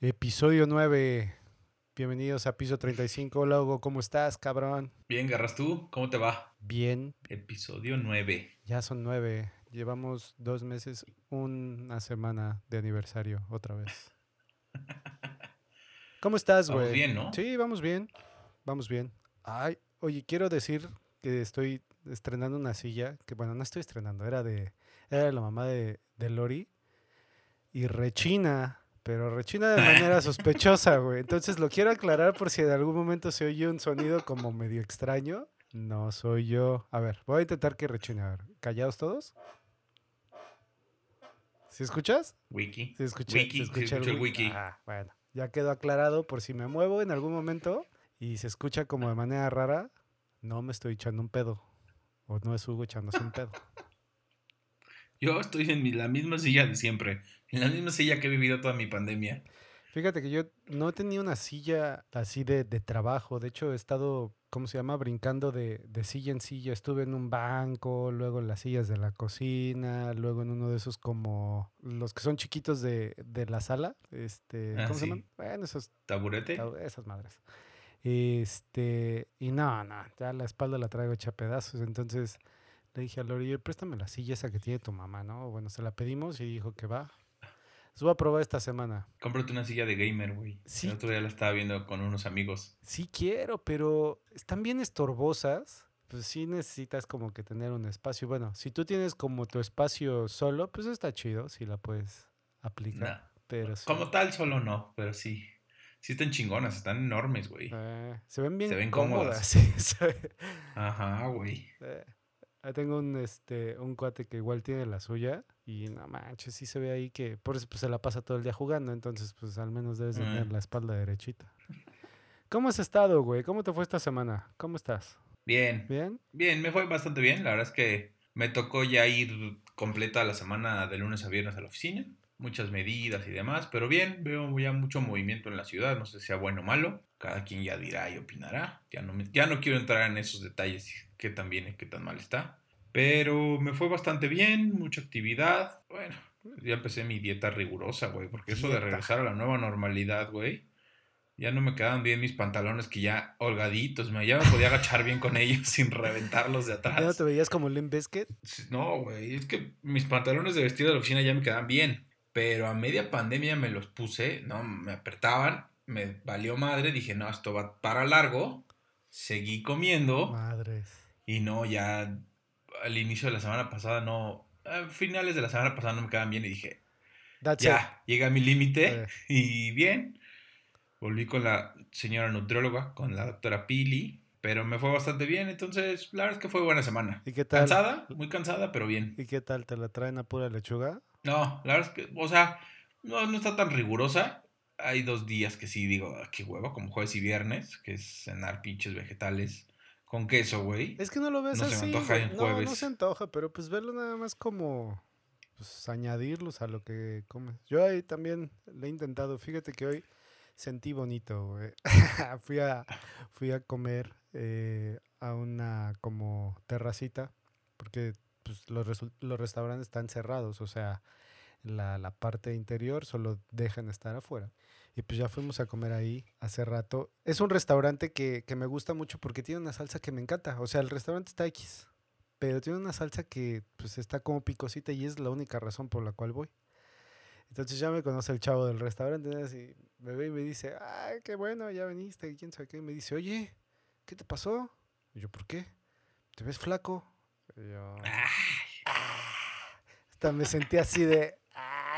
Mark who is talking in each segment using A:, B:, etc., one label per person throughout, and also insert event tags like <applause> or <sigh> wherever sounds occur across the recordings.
A: Episodio 9. Bienvenidos a Piso 35. Hola, Hugo, ¿cómo estás, cabrón?
B: Bien, Garras, ¿tú? ¿Cómo te va?
A: Bien,
B: Episodio 9.
A: ya son nueve. Llevamos dos meses, una semana de aniversario, otra vez. <laughs> ¿Cómo estás, güey?
B: Vamos bien, ¿no?
A: Sí, vamos bien. Vamos bien. Ay, oye, quiero decir que estoy estrenando una silla, que bueno, no estoy estrenando, era de, era de la mamá de, de Lori y rechina, pero rechina de manera <laughs> sospechosa, güey. Entonces lo quiero aclarar por si en algún momento se oye un sonido como medio extraño. No soy yo. A ver, voy a intentar que rechine. A ver, ¿callados todos? ¿Sí escuchas?
B: Wiki.
A: Sí escuché,
B: Wiki, el
A: wiki.
B: wiki.
A: Ah, bueno, ya quedó aclarado por si me muevo en algún momento y se escucha como de manera rara, no me estoy echando un pedo. O no es Hugo echándose un pedo.
B: Yo estoy en la misma silla de siempre. En la misma silla que he vivido toda mi pandemia.
A: Fíjate que yo no tenía una silla así de, de trabajo. De hecho, he estado, ¿cómo se llama? Brincando de, de silla en silla. Estuve en un banco, luego en las sillas de la cocina, luego en uno de esos como los que son chiquitos de, de la sala. Este,
B: Ah,
A: ¿Cómo se llaman? Bueno, esos
B: ¿Taburete?
A: Esas madres. Este, y no, no, ya la espalda la traigo hecha pedazos. Entonces le dije a Lori, "Oye, préstame la silla esa que tiene tu mamá, ¿no? Bueno, se la pedimos y dijo que va. Los voy a probar esta semana.
B: Cómprate una silla de gamer, güey.
A: Sí.
B: El otro día la estaba viendo con unos amigos.
A: Sí quiero, pero están bien estorbosas. Pues sí necesitas como que tener un espacio. Bueno, si tú tienes como tu espacio solo, pues está chido si la puedes aplicar.
B: Nah.
A: Pero sí,
B: Como tal, solo no, pero sí. Sí están chingonas, están enormes, güey.
A: eh, se ven bien
B: Se ven
A: cómodas.
B: cómodas.
A: sí, <laughs> se-
B: Ajá, güey.
A: Eh, ahí tengo un este un cuate que igual tiene la suya y no manches, sí se ve ahí que por eso pues, se la pasa todo el día jugando, entonces pues al menos debes de tener
B: Mm.
A: la espalda derechita. ¿Cómo has estado, güey? ¿Cómo te fue esta semana? ¿Cómo estás?
B: Bien.
A: ¿Bien?
B: Bien, me fue bastante bien. La verdad es que me tocó ya ir completa la semana de lunes a viernes a la oficina. Muchas medidas y demás, pero bien, veo ya mucho movimiento en la ciudad. No sé si sea bueno o malo. Cada quien ya dirá y opinará. Ya no, me- ya no quiero entrar en esos detalles, qué tan bien y qué tan mal está. Pero me fue bastante bien, mucha actividad. Bueno, ya empecé mi dieta rigurosa, güey, porque eso de regresar a la nueva normalidad, güey. Ya no me quedaban bien mis pantalones que ya holgaditos, me, ya me podía agachar bien con ellos <laughs> sin reventarlos de atrás.
A: ¿Ya no te veías como Limp?
B: Sí, No, güey, es que mis pantalones de vestir de la oficina ya me quedaban bien, pero a media pandemia me los puse, no, me apretaban, me valió madre, dije, no, esto va para largo, seguí comiendo
A: Madres.
B: y no, ya al inicio de la semana pasada no, a finales de la semana pasada no me quedaban bien y dije,
A: That's
B: ya, llega a mi límite <laughs> y bien, volví con la señora nutrióloga, con la doctora Pili, pero me fue bastante bien, entonces la verdad es que fue buena semana.
A: ¿Y qué tal?
B: Cansada, muy cansada, pero bien.
A: ¿Y qué tal? ¿Te la traen a pura lechuga?
B: No, la verdad es que, o sea, no, no está tan rigurosa. Hay dos días que sí digo, "Ah, qué huevo, como jueves y viernes, que es cenar pinches vegetales con queso, güey.
A: Es que no lo ves
B: No se me
A: así.
B: antoja
A: güey.
B: en
A: No, no
B: jueves.
A: se antoja, pero pues verlo nada más como pues, añadirlos a lo que comes. Yo ahí también le he intentado. Fíjate que hoy sentí bonito, güey. <laughs> fui, a, fui a comer eh, a una como terracita, porque pues, los, los restaurantes están cerrados, o sea, la, la parte interior solo dejan estar afuera. Y pues ya fuimos a comer ahí hace rato. Es un restaurante que, que me gusta mucho porque tiene una salsa que me encanta. O sea, el restaurante está X, pero tiene una salsa que pues está como picosita y es la única razón por la cual voy. Entonces ya me conoce el chavo del restaurante. Así, me ve y me dice, ay, qué bueno, ya veniste, y quién sabe qué. Y me dice, oye, ¿qué te pasó? Y yo, ¿por qué? ¿Te ves flaco? Y yo, hasta me sentí así de,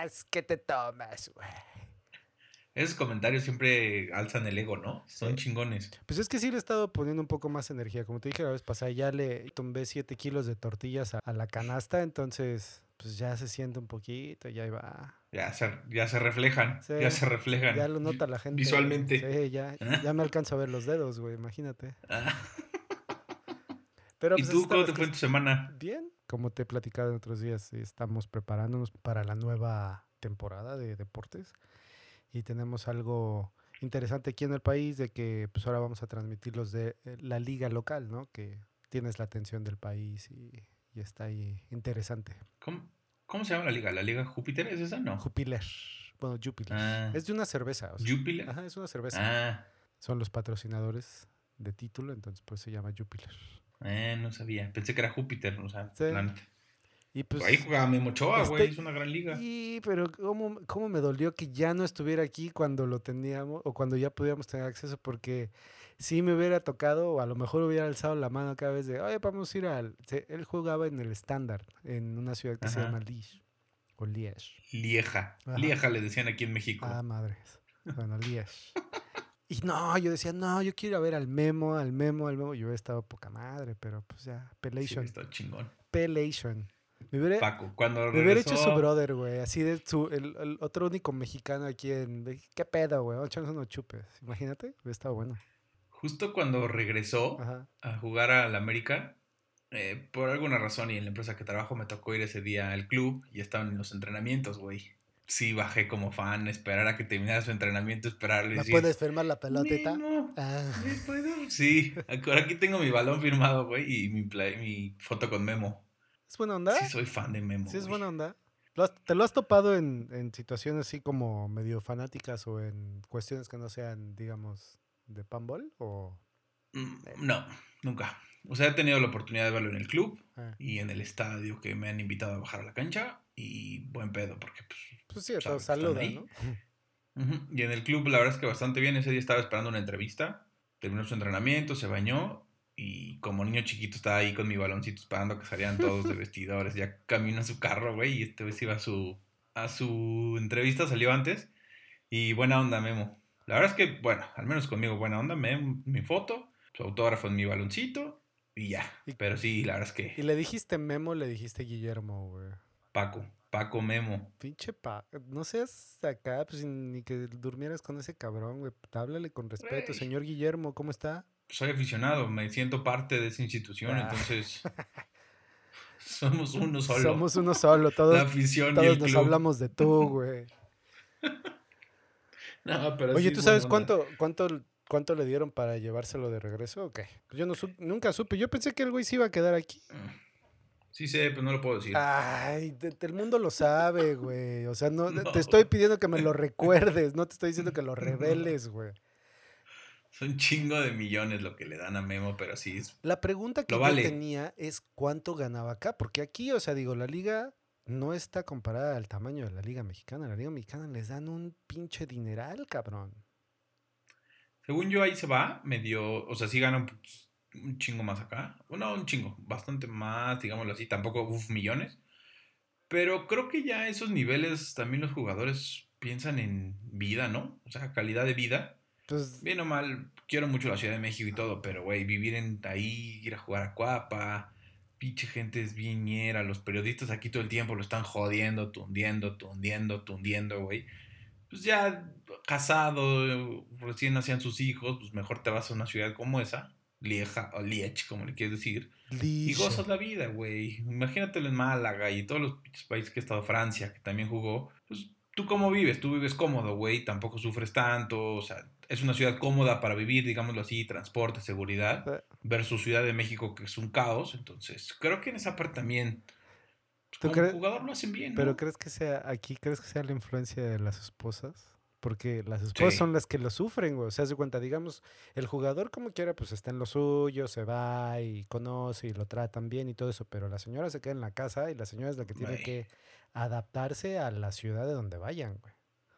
A: es que te tomas, güey.
B: Esos comentarios siempre alzan el ego, ¿no? Son
A: Sí.
B: chingones.
A: Pues es que sí le he estado poniendo un poco más energía. Como te dije la vez pasada, ya le tumbé 7 kilos de tortillas a, a la canasta, entonces pues ya se siente un poquito, ya ahí va.
B: Ya se, ya se reflejan,
A: Sí,
B: ya se reflejan.
A: Ya lo nota la gente.
B: Visualmente.
A: Sí, ya, ya me alcanzo a ver los dedos, güey, imagínate.
B: Ah.
A: Pero,
B: ¿Y
A: pues,
B: tú cómo te fue en tu semana?
A: Bien, como te he platicado en otros días, estamos preparándonos para la nueva temporada de deportes y tenemos algo interesante aquí en el país de que pues ahora vamos a transmitir los de eh, la liga local, ¿no? Que tienes la atención del país y, y está ahí interesante.
B: ¿Cómo, cómo se llama la liga? ¿La liga Júpiter es esa? No.
A: Jupiler. Bueno, Jupiler.
B: Ah.
A: Es de una cerveza. o sea,
B: ¿Jupiler?
A: Ajá, es una cerveza.
B: Ah,
A: Son los patrocinadores de título, entonces pues se llama Jupiler.
B: Eh, no sabía. Pensé que era Júpiter, o sea,
A: Sí. Y pues...
B: Ahí jugaba Memo Ochoa, güey,
A: este-
B: es una gran liga.
A: Y, pero ¿cómo, cómo me dolió que ya no estuviera aquí cuando lo teníamos o cuando ya podíamos tener acceso porque sí me hubiera tocado o a lo mejor hubiera alzado la mano cada vez de, oye, vamos a ir al... él jugaba en el estándar, en una ciudad que se llama Liege o Liege.
B: Lieja.
A: Ajá.
B: Lieja le decían aquí en México.
A: Ah, madres. Bueno, Liege. Y no, yo decía, no, yo quiero ir a ver al Memo, al Memo, al Memo. Yo hubiera estado poca madre, pero pues ya,
B: sí,
A: Pelation,
B: está chingón.
A: Pelation. Me hubiera,
B: Paco, cuando
A: Me hubiera hecho
B: regresó,
A: su brother, güey. Así de su, el, el otro único mexicano aquí en. ¿Qué pedo, güey? Echarnos unos chupes. Imagínate, hubiera estado bueno.
B: justo cuando regresó
A: Ajá.
B: a jugar al América, eh, por alguna razón y en la empresa que trabajo me tocó ir ese día al club y estaban en los entrenamientos, güey. Sí, bajé como fan, esperar a que terminara su entrenamiento, esperarle.
A: ¿No
B: decir,
A: puedes firmar la pelotita?
B: "Memo,
A: Ah,
B: ¿me puedo?". Sí, aquí tengo mi balón firmado, güey, y mi, play- mi foto con Memo.
A: ¿Es buena onda?
B: Sí, soy fan de Memo.
A: Sí, es
B: güey.
A: buena onda. ¿Lo has- ¿Te lo has topado en, en situaciones así como medio fanáticas o en cuestiones que no sean, digamos, de panball? O...
B: Mm, No, nunca. O sea, he tenido la oportunidad de verlo en el club
A: ah,
B: y en el estadio que me han invitado a bajar a la cancha y buen pedo porque pues
A: Pues sí,
B: están
A: saluda. ¿no?
B: Y en el club, la verdad es que bastante bien. Ese día estaba esperando una entrevista. Terminó su entrenamiento, se bañó. Y como niño chiquito estaba ahí con mi baloncito esperando que salieran todos de <laughs> vestidores. Ya camino a su carro, güey. Y este vez iba a su, a su entrevista, salió antes. Y buena onda, Memo. La verdad es que, bueno, al menos conmigo buena onda. Me mi foto, su autógrafo en mi baloncito. Y ya.
A: Y-
B: Pero sí, la verdad es
A: Y
B: que
A: le dijiste Memo, le dijiste Guillermo, güey.
B: Paco, Paco Memo.
A: Pinche pa... No seas acá, pues ni que durmieras con ese cabrón, güey. Háblale con respeto. Señor Guillermo, ¿cómo está?
B: soy aficionado, me siento parte de esa institución,
A: Ah.
B: entonces <laughs> somos uno solo.
A: Somos uno solo, todos,
B: la afición y el
A: nos
B: club.
A: hablamos de tú, güey. <laughs>
B: No, pero
A: Oye,
B: sí
A: ¿tú
B: es
A: sabes
B: onda.
A: cuánto, cuánto, cuánto le dieron para llevárselo de regreso o qué? Yo no sup- nunca supe. Yo pensé que el güey se iba a quedar aquí.
B: Sí sé, pero no lo puedo decir.
A: Ay, te- te- el mundo lo sabe, güey. O sea, <laughs> no,
B: No.
A: te estoy pidiendo que me lo recuerdes, no te estoy diciendo que lo <laughs> reveles, güey.
B: Son chingo de millones lo que le dan a Memo, pero sí es...
A: La pregunta que yo
B: vale.
A: tenía es cuánto ganaba acá, porque aquí, o sea, digo, la liga no está comparada al tamaño de la liga mexicana. La liga mexicana les dan un pinche dineral, cabrón.
B: Según yo ahí se va, medio... O sea, sí gana un, pues, un chingo más acá. Bueno, un chingo, bastante más, digámoslo así. Tampoco, uff, millones. Pero creo que ya esos niveles también los jugadores piensan en vida, ¿no? O sea, calidad de vida.
A: Pues,
B: Bien o mal, quiero mucho la Ciudad de México y todo, pero güey, vivir en ahí, ir a jugar a Cuapa, pinche gente es bien ñera, los periodistas aquí todo el tiempo lo están jodiendo, tundiendo, tundiendo, tundiendo, güey. Pues ya casado, recién nacían sus hijos, pues mejor te vas a una ciudad como esa, Lieja o Liech, como le quieres decir, y
A: Lish.
B: gozas la vida, güey. Imagínatelo en Málaga y todos los países que he estado, Francia, que también jugó. Pues, ¿tú cómo vives? Tú vives cómodo, güey. Tampoco sufres tanto. O sea, es una ciudad cómoda para vivir, digámoslo así, transporte, seguridad.
A: Eh.
B: Versus Ciudad de México, que es un caos. Entonces, creo que en esa parte también, pues,
A: ¿Tú
B: como jugador lo hacen bien, ¿no?
A: Pero ¿crees que sea aquí, crees que sea la influencia de las esposas? Porque las esposas
B: Sí.
A: son las que lo sufren, güey. O sea, de cuenta, digamos, el jugador como quiera, pues está en lo suyo, se va y conoce y lo tratan bien y todo eso, pero la señora se queda en la casa y la señora es la que tiene que adaptarse a la ciudad de donde vayan, güey.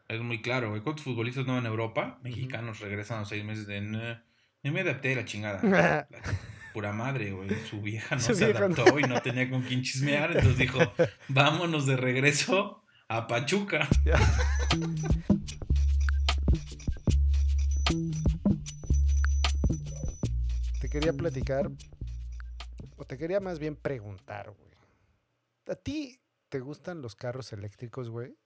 B: Es muy claro, güey. ¿Cuántos futbolistas no en Europa? Mexicanos regresan a los seis meses de... "Nah, No me adapté a la chingada. <laughs> La pura madre, güey. Su vieja <laughs> no
A: Su
B: se
A: vieja no.
B: adaptó y no tenía con quién chismear. Entonces dijo, vámonos de regreso a Pachuca. <laughs>
A: Te quería platicar, o te quería más bien preguntar, güey. ¿A ti te gustan los carros eléctricos, güey?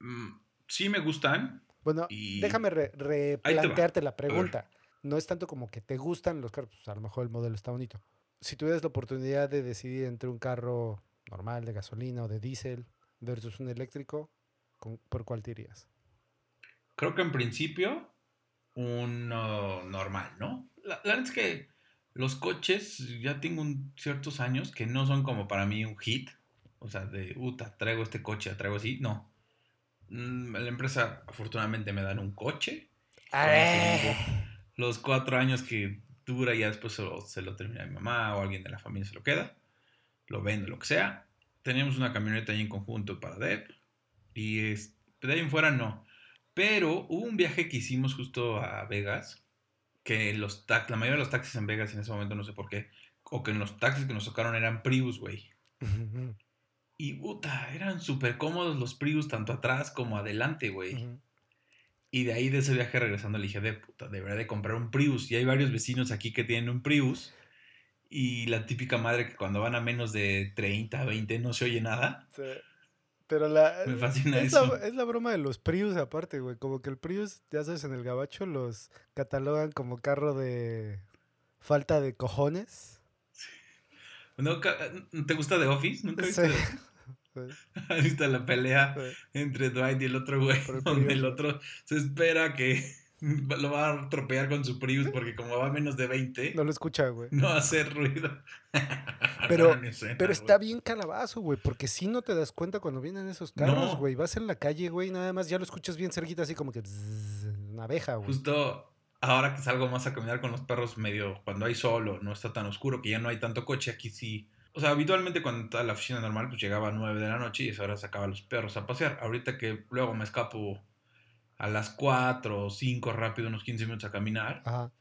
B: Mm, sí me gustan.
A: Bueno,
B: Y-
A: déjame re- replantearte la pregunta. No es tanto como que te gustan los carros, pues a lo mejor el modelo está bonito. Si tuvieras la oportunidad de decidir entre un carro normal de gasolina o de diésel versus un eléctrico, ¿con- ¿por cuál te irías?
B: Creo que en principio, uno normal, ¿no? La, la verdad es que los coches, ya tengo un- ciertos años que no son como para mí un hit. O sea, de, puta, traigo este coche, traigo así. No. mm, la empresa afortunadamente me dan un coche. Los cuatro años que dura, ya después se lo, se lo termina mi mamá o alguien de la familia se lo queda. Lo vende, lo que sea. Tenemos una camioneta ahí en conjunto para Deb. Y es, de ahí en fuera no. Pero hubo un viaje que hicimos justo a Vegas. Que los la mayoría de los taxis en Vegas en ese momento, no sé por qué. O que en los taxis que nos tocaron eran Prius, güey. Y puta, eran súper cómodos los Prius, tanto atrás como adelante, güey. Y de ahí de ese viaje regresando le dije, de puta, debería de comprar un Prius. Y hay varios vecinos aquí que tienen un Prius. Y la típica madre que cuando van a menos de 30, 20 no se oye nada.
A: Sí. Pero la,
B: Me fascina
A: es,
B: eso.
A: La, es la broma de los Prius aparte, güey. Como que el Prius, ya sabes, en el gabacho los catalogan como carro de falta de cojones.
B: ¿No, ca- ¿Te gusta The Office? ¿Nunca
A: Sí.
B: viste?
A: Sí, <laughs>
B: ¿Has visto la pelea
A: sí.
B: entre Dwight y el otro güey? <laughs> Donde el otro se espera que lo va a atropellar con su Prius porque como va a menos de 20,
A: No lo escucha, güey.
B: no hace ruido. <laughs>
A: Pero-
B: escena,
A: Pero
B: güey.
A: está bien calabazo, güey, porque si no te das cuenta cuando vienen esos carros,
B: No.
A: güey. Vas en la calle, güey, nada más ya lo escuchas bien cerquita, así como que bzzz, una abeja, güey.
B: Justo ahora que salgo más a caminar con los perros medio cuando hay sol o no está tan oscuro que ya no hay tanto coche, aquí sí. O sea, habitualmente cuando estaba la oficina normal, pues llegaba a 9 de la noche y a esa hora sacaba a los perros a pasear. Ahorita que luego me escapo a las 4 o 5 rápido, unos 15 minutos a caminar,
A: Ajá.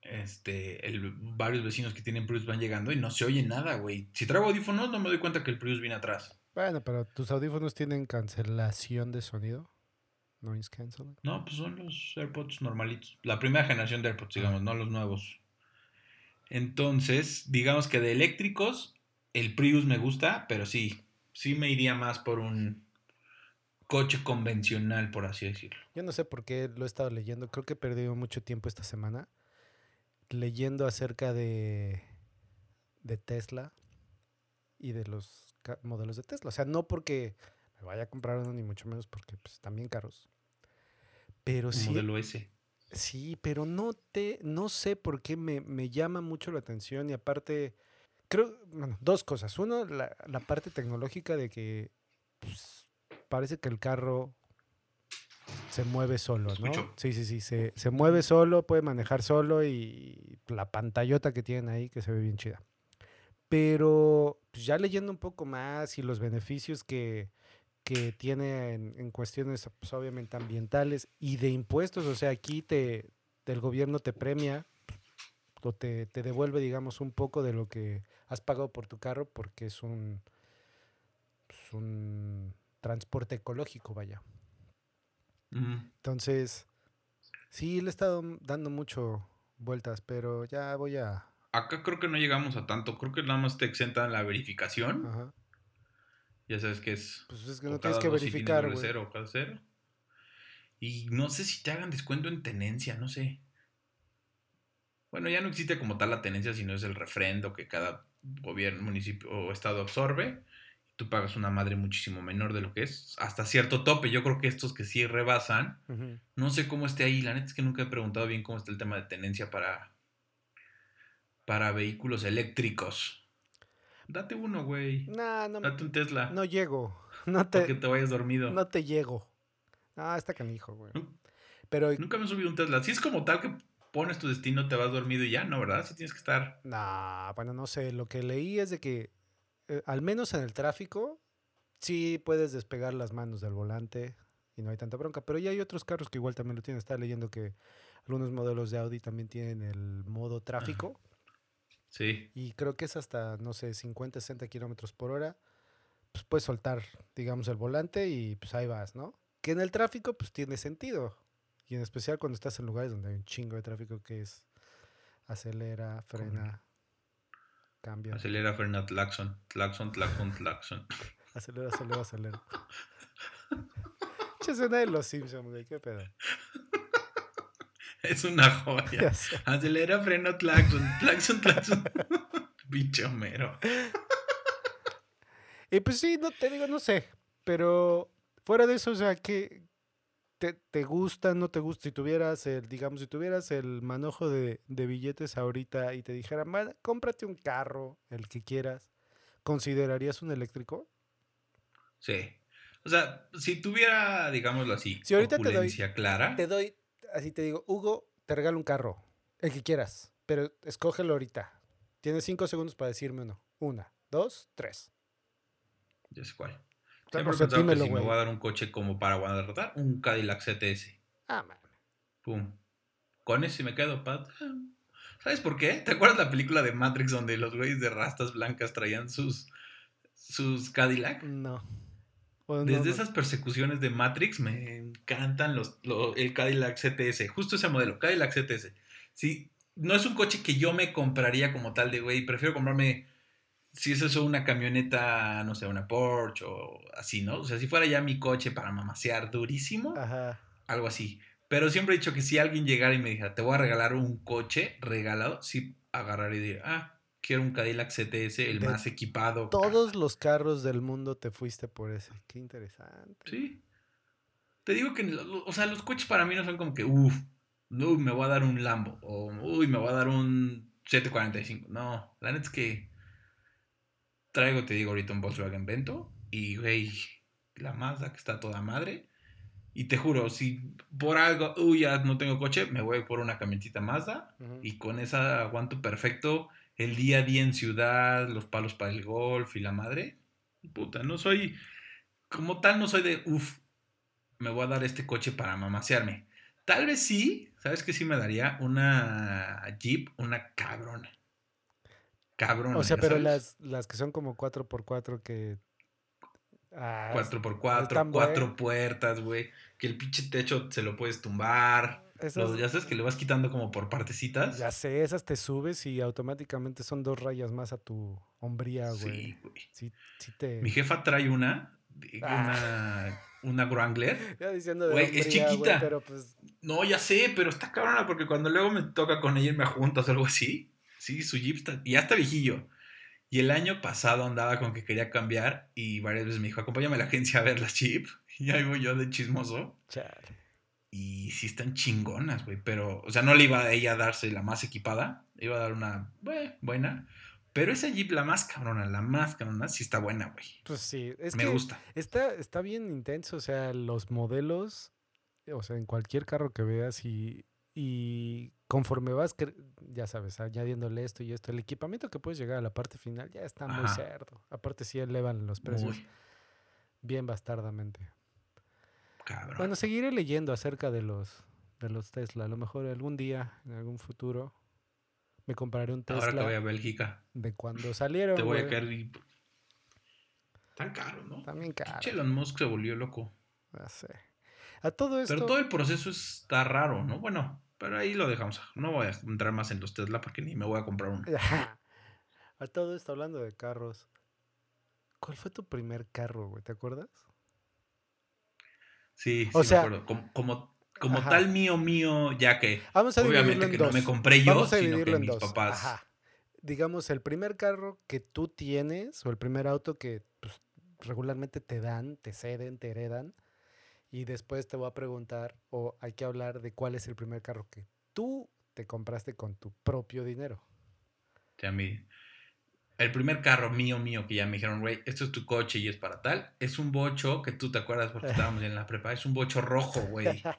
B: este, el, varios vecinos que tienen Prius van llegando y no se oye nada, güey. Si traigo audífonos no me doy cuenta que el Prius viene atrás.
A: Bueno, pero tus audífonos tienen cancelación de sonido. Noise canceling.
B: No, pues son los AirPods normalitos. La primera generación de AirPods, digamos, no los nuevos. Entonces, digamos que de eléctricos, el Prius me gusta, pero sí, sí me iría más por un coche convencional, por así decirlo.
A: Yo no sé por qué lo he estado leyendo. Creo que he perdido mucho tiempo esta semana leyendo acerca de, de Tesla y de los modelos de Tesla. O sea, no porque me vaya a comprar uno, ni mucho menos porque pues, están bien caros. Pero
B: Un
A: sí,
B: modelo S.
A: sí, pero no te, no sé por qué me, me llama mucho la atención y aparte, creo, bueno, dos cosas. Uno, la, la parte tecnológica de que pues, parece que el carro se mueve solo, ¿no? Sí, sí, sí, se, se mueve solo, puede manejar solo y la pantallota que tienen ahí que se ve bien chida. Pero pues, ya leyendo un poco más y los beneficios que, que tiene en, en cuestiones pues, obviamente ambientales y de impuestos, o sea, aquí te, el gobierno te premia o te, te devuelve, digamos, un poco de lo que has pagado por tu carro porque es un, pues, un transporte ecológico, vaya. Entonces, sí, le he estado dando mucho vueltas, pero ya voy a...
B: Acá creo que no llegamos a tanto. Creo que nada más te exentan la verificación.
A: Ajá.
B: Ya sabes que es
A: Pues es que no tienes que verificar, güey.
B: cero o cada cero. Y no sé si te hagan descuento en tenencia, no sé. Bueno, ya no existe como tal la tenencia, sino es el refrendo que cada gobierno, municipio o estado absorbe. Tú pagas una madre muchísimo menor de lo que es, hasta cierto tope. Yo creo que estos que sí rebasan, no sé cómo esté ahí. La neta es que nunca he preguntado bien cómo está el tema de tenencia para, para vehículos eléctricos. Date uno, güey.
A: No, no,
B: Date un Tesla.
A: no llego. <laughs> No
B: para que
A: te,
B: te vayas dormido.
A: no te llego. Ah, está canijo, güey. Pero,
B: Nunca me he subido un Tesla. Si es como tal que pones tu destino, te vas dormido y ya, ¿no? ¿Verdad? Si tienes que estar.
A: nah, bueno, no sé. Lo que leí es de que, eh, al menos en el tráfico, sí puedes despegar las manos del volante y no hay tanta bronca. Pero ya hay otros carros que igual también lo tienen. Estaba leyendo que algunos modelos de Audi también tienen el modo tráfico.
B: Sí.
A: y creo que es hasta, no sé, 50, 60 kilómetros por hora, pues puedes soltar, digamos, el volante y pues ahí vas, ¿no? Que en el tráfico, pues tiene sentido. Y en especial cuando estás en lugares donde hay un chingo de tráfico que es acelera, frena, cambia.
B: Acelera, frena, tlaxon. Tlaxon, tlaxon, tlaxon. <laughs>
A: Acelera, acelera, acelera. Che, suena de los Simpsons, güey, qué pedo. <laughs>
B: Es una joya. <laughs> Acelera, freno, tlaxon. Tlaxon, tlaxon. Pinche Homero.
A: Y pues sí, no te digo, no sé. Pero fuera de eso, o sea, que te, te gusta, no te gusta. Si tuvieras el, digamos, si tuvieras el manojo de, de billetes ahorita y te dijeran, "Va, cómprate un carro, el que quieras, ¿considerarías un eléctrico?
B: Sí. O sea, si tuviera, digámoslo así,
A: Si ahorita te doy-
B: clara.
A: Te doy, así te digo, Hugo, te regalo un carro, el que quieras, pero escógelo ahorita. Tienes cinco segundos para decirme uno. Una, dos, tres.
B: Ya sé cuál. Siempre pensado que si me voy a dar un coche como para guardar, un Cadillac CTS.
A: Ah, man.
B: Pum. Con ese me quedo, Pat. ¿Sabes por qué? ¿Te acuerdas la película de Matrix donde los güeyes de rastas blancas traían sus, sus Cadillac?
A: No.
B: Desde
A: no.
B: esas persecuciones de Matrix me encantan los, lo- el Cadillac CTS, justo ese modelo, Cadillac CTS. Sí, no es un coche que yo me compraría como tal de, güey, prefiero comprarme, si es eso, una camioneta, no sé, una Porsche o así, ¿no? O sea, si fuera ya mi coche para mamasear durísimo,
A: Ajá.
B: algo así. Pero siempre he dicho que si alguien llegara y me dijera, te voy a regalar un coche regalado, sí agarraría y diría, ah, quiero un Cadillac CTS, el
A: De
B: más equipado.
A: Todos los carros del mundo te fuiste por ese. Qué interesante.
B: Sí. Te digo que, o sea, los coches para mí no son como que, uff, no, me voy a dar un Lambo o, uy, me voy a dar un 745. No, la neta es que traigo, te digo ahorita, un Volkswagen Vento y, güey, la Mazda que está toda madre. Y te juro, si por algo, uy, ya no tengo coche, me voy por una camionetita Mazda y con esa aguanto perfecto el día a día en ciudad, los palos para el golf y la madre. Puta, no soy, como tal, no soy de, uff, me voy a dar este coche para mamasearme. Tal vez sí, ¿sabes qué sí me daría? Una Jeep, una cabrona. Cabrona.
A: O sea, pero
B: sabes.
A: las, las que son como 4x4 que... Ah,
B: 4x4,
A: están
B: cuatro
A: buen-
B: puertas, güey. Que el pinche techo se lo puedes tumbar.
A: esas-
B: Los- ya sabes que le vas quitando como por partecitas.
A: ya sé, esas te subes y automáticamente son dos rayas más a tu hombría, güey.
B: Sí, güey.
A: Sí, sí te...
B: Mi jefa trae una,
A: Ah.
B: una, una Wrangler. <laughs>
A: Ya diciendo de
B: Güey, es
A: güey,
B: chiquita.
A: pero pues...
B: No, ya sé, pero está cabrona porque cuando luego me toca con ella y me juntas o algo así, sí, su Jeep está, y ya está viejillo. Y el año pasado andaba con que quería cambiar y varias veces me dijo, acompáñame a la agencia a ver las Jeep. <laughs> Y ahí voy yo de chismoso.
A: Chale.
B: Y sí están chingonas, güey. Pero, o sea, no le iba a ella a darse la más equipada. Le iba a dar una eh, buena. Pero esa Jeep, la más cabrona, la más cabrona, sí está buena, güey.
A: Pues sí, es
B: Me
A: que
B: gusta.
A: Está, está bien intenso, o sea, los modelos, o sea, en cualquier carro que veas y, y conforme vas, ya sabes, añadiéndole esto y esto, el equipamiento que puedes llegar a la parte final ya está muy cerdo. Aparte sí elevan los precios bien bastardamente.
B: cabrón.
A: Bueno, seguiré leyendo acerca de los de los Tesla. A lo mejor algún día, en algún futuro, me compraré un
B: Ahora que
A: Tesla
B: voy a Bélgica,
A: de cuando salieron.
B: te voy a caer y... Tan caro, ¿no?
A: También caro.
B: Elon Musk se volvió loco.
A: Ya sé. A todo esto.
B: Pero todo el proceso está raro, ¿no? Bueno, pero ahí lo dejamos. No voy a entrar más en los Tesla porque ni me voy a comprar uno. <laughs>
A: A todo esto hablando de carros. ¿Cuál fue tu primer carro, güey? ¿Te acuerdas?
B: Sí, sí,
A: O sea-
B: me acuerdo. Como, como, tal mío, mío, ya que
A: Vamos a dividirlo
B: obviamente
A: en
B: que
A: dos.
B: no me compré yo,
A: Vamos a
B: sino que mis
A: dos.
B: papás.
A: Ajá. Digamos, el primer carro que tú tienes o el primer auto que pues, regularmente te dan, te ceden, te heredan. Y después te voy a preguntar o hay que hablar de cuál es el primer carro que tú te compraste con tu propio dinero.
B: O sea, mi- el primer carro mío, mío, que ya me dijeron, güey, esto es tu coche y es para tal, es un bocho que tú te acuerdas porque <laughs> estábamos en la prepa, es un bocho rojo, güey. <laughs>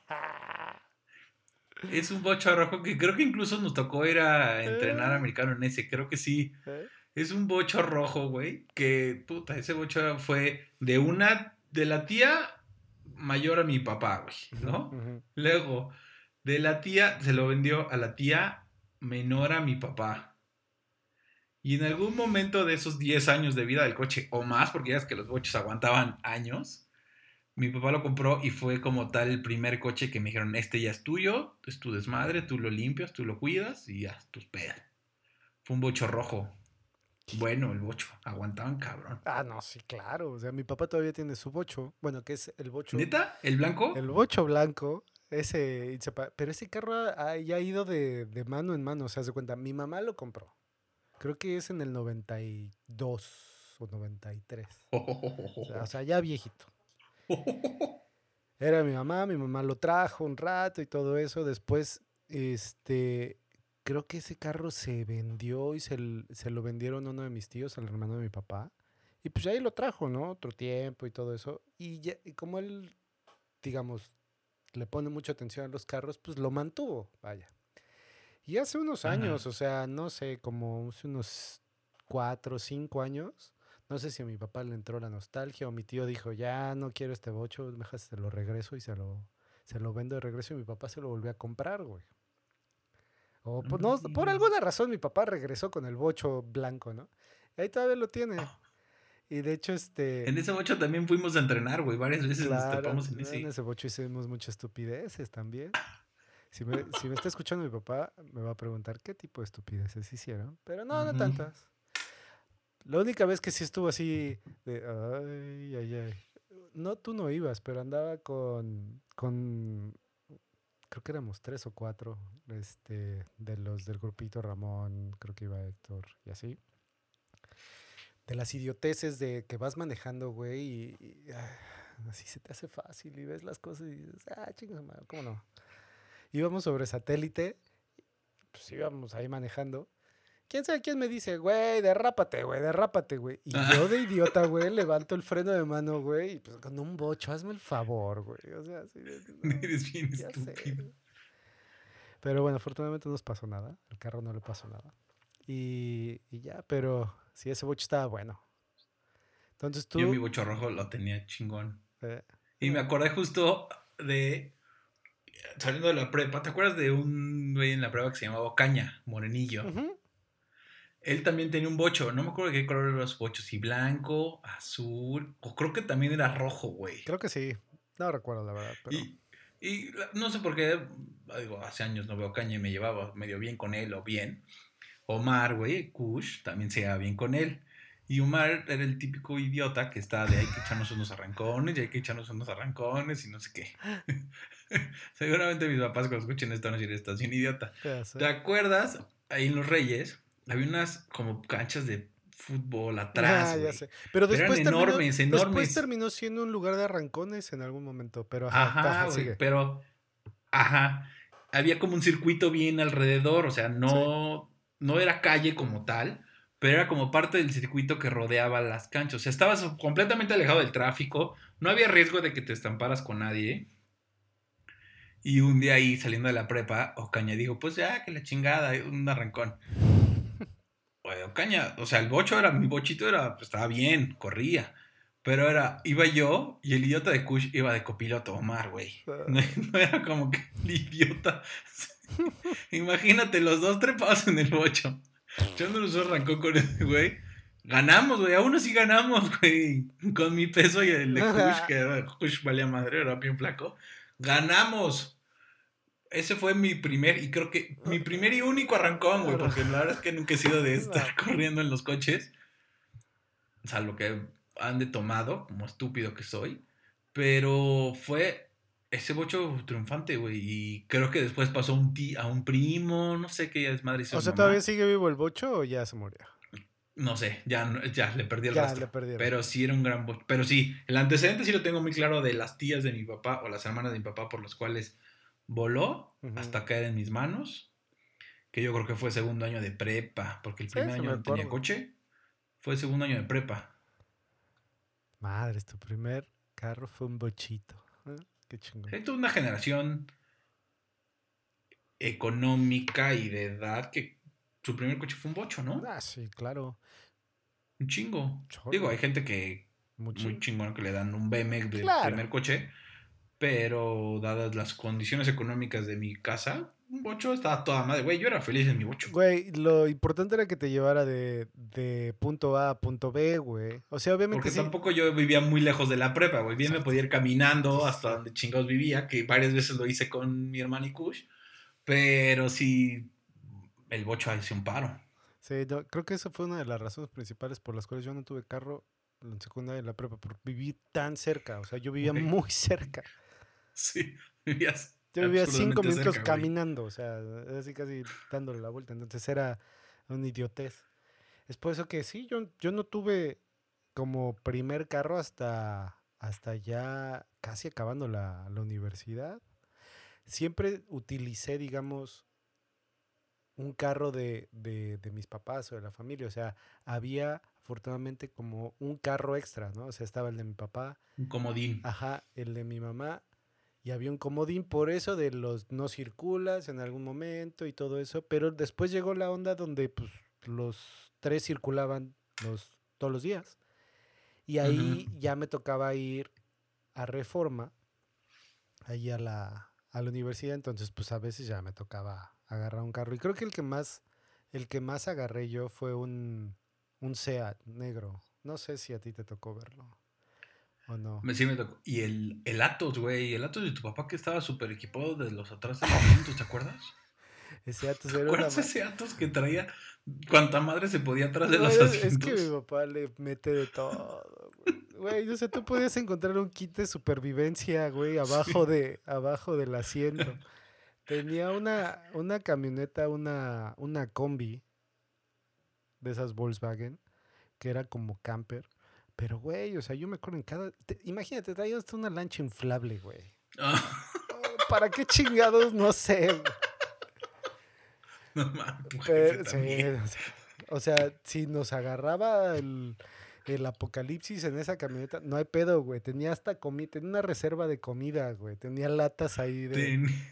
B: Es un bocho rojo que creo que incluso nos tocó ir a entrenar americano en ese, creo que sí.
A: ¿Eh?
B: Es un bocho rojo, güey, que, puta, ese bocho fue de una, de la tía mayor a mi papá, güey, ¿no? Luego, de la tía, se lo vendió a la tía menor a mi papá. Y en algún momento de esos 10 años de vida del coche, o más, porque ya es que los bochos aguantaban años, mi papá lo compró y fue como tal el primer coche que me dijeron, este ya es tuyo, es tu desmadre, tú lo limpias, tú lo cuidas y ya, tus pedas. Fue un bocho rojo. Bueno, el bocho, aguantaban cabrón.
A: Ah, no, sí, claro. O sea, mi papá todavía tiene su bocho. Bueno, que es el bocho.
B: ¿Neta? ¿El blanco?
A: El bocho blanco, ese, pero ese carro ha, ha- ya ha ido de, de mano en mano, o sea, se cuenta, mi mamá lo compró. Creo que es en el 92 o 93. <laughs> O sea, o sea, ya viejito. Era mi mamá, mi mamá lo trajo un rato y todo eso. Después, este, creo que ese carro se vendió y se, se lo vendieron a uno de mis tíos, al hermano de mi papá. Y pues ahí lo trajo, ¿no? Otro tiempo y todo eso. Y, ya, y como él, digamos, le pone mucha atención a los carros, pues lo mantuvo, vaya. Y hace unos
B: Ajá.
A: años, o sea, no sé, como hace unos cuatro o cinco años, no sé si a mi papá le entró la nostalgia o mi tío dijo, ya no quiero este bocho, mejor se lo regreso y se lo, se lo vendo de regreso y mi papá se lo volvió a comprar, güey. O por, no, por
B: Mm.
A: alguna razón mi papá regresó con el bocho blanco, ¿no? Y ahí todavía lo tiene. Y de hecho, este...
B: En ese bocho también fuimos a entrenar, güey. Varias veces nos
A: Claro,
B: tapamos en ese.
A: en ese bocho hicimos muchas estupideces también. Si me, si me está escuchando mi papá, me va a preguntar qué tipo de estupideces hicieron. Pero no, no tantas. La única vez que sí estuvo así de, ay, ay, ay. No, tú no ibas, pero andaba con, con, creo que éramos tres o cuatro, este, de los del grupito Ramón, creo que iba Héctor y así. De las idioteces de que vas manejando, güey, y, ah, así se te hace fácil y ves las cosas y dices, ah, chingas, madre, ¿cómo no? Íbamos sobre satélite, pues íbamos ahí manejando. ¿Quién sabe quién me dice, güey, derrápate, güey, derrápate, güey? Y yo de <laughs> idiota, güey, levanto el freno de mano, güey, y pues con un bocho, hazme el favor, güey. O sea, así <laughs> no,
B: Eres bien
A: sé.
B: estúpido.
A: Pero bueno, afortunadamente no nos pasó nada. El carro no le pasó nada. Y, y ya, pero sí, ese bocho estaba bueno. Entonces tú...
B: Yo mi bocho rojo lo tenía chingón.
A: eh,
B: Y me acordé justo de. Saliendo de la prepa, ¿te acuerdas de un güey en la prepa que se llamaba Ocaña, Morenillo?
A: ujú,
B: Él también tenía un bocho, no me acuerdo de qué color eran los bochos, si blanco, azul, o creo que también era rojo, güey.
A: Creo que sí. No recuerdo la verdad, pero...
B: Y, no sé por qué, digo, hace años no veo Ocaña y me llevaba medio bien con él o bien. Omar, güey, Kush, también se llevaba bien con él. Y Omar era el típico idiota que está de hay que echarnos unos arrancones y hay que echarnos unos arrancones y no sé qué. <laughs> Seguramente mis papás cuando escuchen esto van a decir, estás bien idiota. ¿Te acuerdas? Ahí en Los Reyes había unas como canchas de fútbol atrás,
A: Ah, ya sé. Pero
B: Pero
A: después
B: eran
A: terminó,
B: enormes,
A: después
B: enormes.
A: terminó siendo un lugar de arrancones en algún momento. Pero ajá,
B: Ajá,
A: ajá, sigue.
B: pero ajá, había como un circuito bien alrededor, o sea, no no era calle como tal, pero era como parte del circuito que rodeaba las canchas, o sea, estabas completamente alejado del tráfico, no había riesgo de que te estamparas con nadie. Y un día ahí saliendo de la prepa, Ocaña dijo, pues ya, que la chingada, un arrancón. Ocaña, o sea, el bocho era, mi bochito era, pues, estaba bien, corría. Pero era, iba yo y el idiota de Kush iba de copiloto, Omar, güey. <laughs> No, no era como que el idiota. <laughs> Imagínate, los dos trepados en el bocho. Echándonos un arrancón con ese güey. Ganamos, güey. Aún así ganamos, <laughs> güey. Con mi peso y el de Kush, que era, Kush valía madre, era bien flaco. Ganamos. Ese fue mi primer, y creo que mi primer y único arrancón, güey. Porque la verdad es que nunca he sido de estar <laughs> corriendo en los coches. O sea, lo que han de tomado, como estúpido que soy. Pero fue ese bocho triunfante, güey. Y creo que después pasó un tí- a un primo, no sé qué es madre.
A: O sea,
B: mamá.
A: ¿todavía sigue vivo el bocho o ya se murió?
B: No sé, ya, ya le perdí el
A: Ya
B: rastro.
A: le perdieron.
B: Pero sí era un gran bocho. Pero sí, el antecedente sí lo tengo muy claro de las tías de mi papá o las hermanas de mi papá por las cuales voló hasta caer en mis manos. Que yo creo que fue segundo año de prepa, porque el
A: Sí,
B: primer año no tenía coche. Fue segundo año de prepa.
A: Madres, tu primer carro fue un bochito. ¿eh? Qué chingón.
B: Hay toda una generación económica y de edad que su primer coche fue un bocho, ¿no?
A: Ah, sí, claro.
B: Un chingo.
A: Chorro.
B: Digo, hay gente que
A: Mucho.
B: muy chingón que le dan un BMX del
A: Claro.
B: primer coche, pero dadas las condiciones económicas de mi casa, un bocho estaba toda madre. Güey, yo era feliz en mi bocho.
A: Güey, lo importante era que te llevara de, de punto A a punto B, güey. O sea, obviamente
B: Porque
A: sí.
B: tampoco yo vivía muy lejos de la prepa, güey. Bien me podía ir caminando hasta donde chingados vivía, que varias veces lo hice con mi hermano y Kush. Pero sí, el bocho hace un paro.
A: Sí, no, creo que esa fue una de las razones principales por las cuales yo no tuve carro en secundaria y la prepa, porque viví tan cerca. O sea, yo vivía muy cerca. <laughs>
B: Sí, vivías.
A: Yo vivía cinco minutos
B: cerca,
A: caminando, o sea, así casi dándole la vuelta. Entonces era una idiotez. Es por eso que sí, yo, yo no tuve como primer carro hasta, hasta ya casi acabando la, la universidad. Siempre utilicé, digamos, un carro de, de, de mis papás o de la familia. O sea, había afortunadamente como un carro extra, ¿no? O sea, estaba el de mi papá.
B: Un comodín.
A: Ajá, el de mi mamá. Y había un comodín por eso de los no circulas en algún momento y todo eso. Pero después llegó la onda donde pues los tres circulaban los, todos los días. Y ahí ya me tocaba ir a Reforma, ahí a la, a la universidad. Entonces, pues a veces ya me tocaba agarrar un carro. Y creo que el que más, el que más agarré yo fue un, un SEAT negro. No sé si a ti te tocó verlo no.
B: Me, sí me tocó. Y el, el Atos, güey. El Atos de tu papá que estaba súper equipado de los atrás de los ¿te acuerdas? <laughs>
A: Ese Atos
B: ¿Te
A: era
B: acuerdas
A: una...
B: ese Atos que traía cuanta madre se podía atrás de
A: No,
B: los asientos?
A: es que mi papá le mete de todo, güey. Güey, o sea, tú podías encontrar un kit de supervivencia, güey, <laughs> abajo de, abajo del asiento. Tenía una, una camioneta, una, una combi de esas Volkswagen, que era como camper. Pero, güey, o sea, yo me acuerdo en cada... te- imagínate, traía hasta una lancha inflable, güey.
B: Ah,
A: ¿Para qué chingados? No sé.
B: no mames,
A: sí, o sea, si nos agarraba el, el apocalipsis en esa camioneta, no hay pedo, güey. Tenía hasta comida, tenía una reserva de comida, güey. Tenía latas ahí de
B: Ten-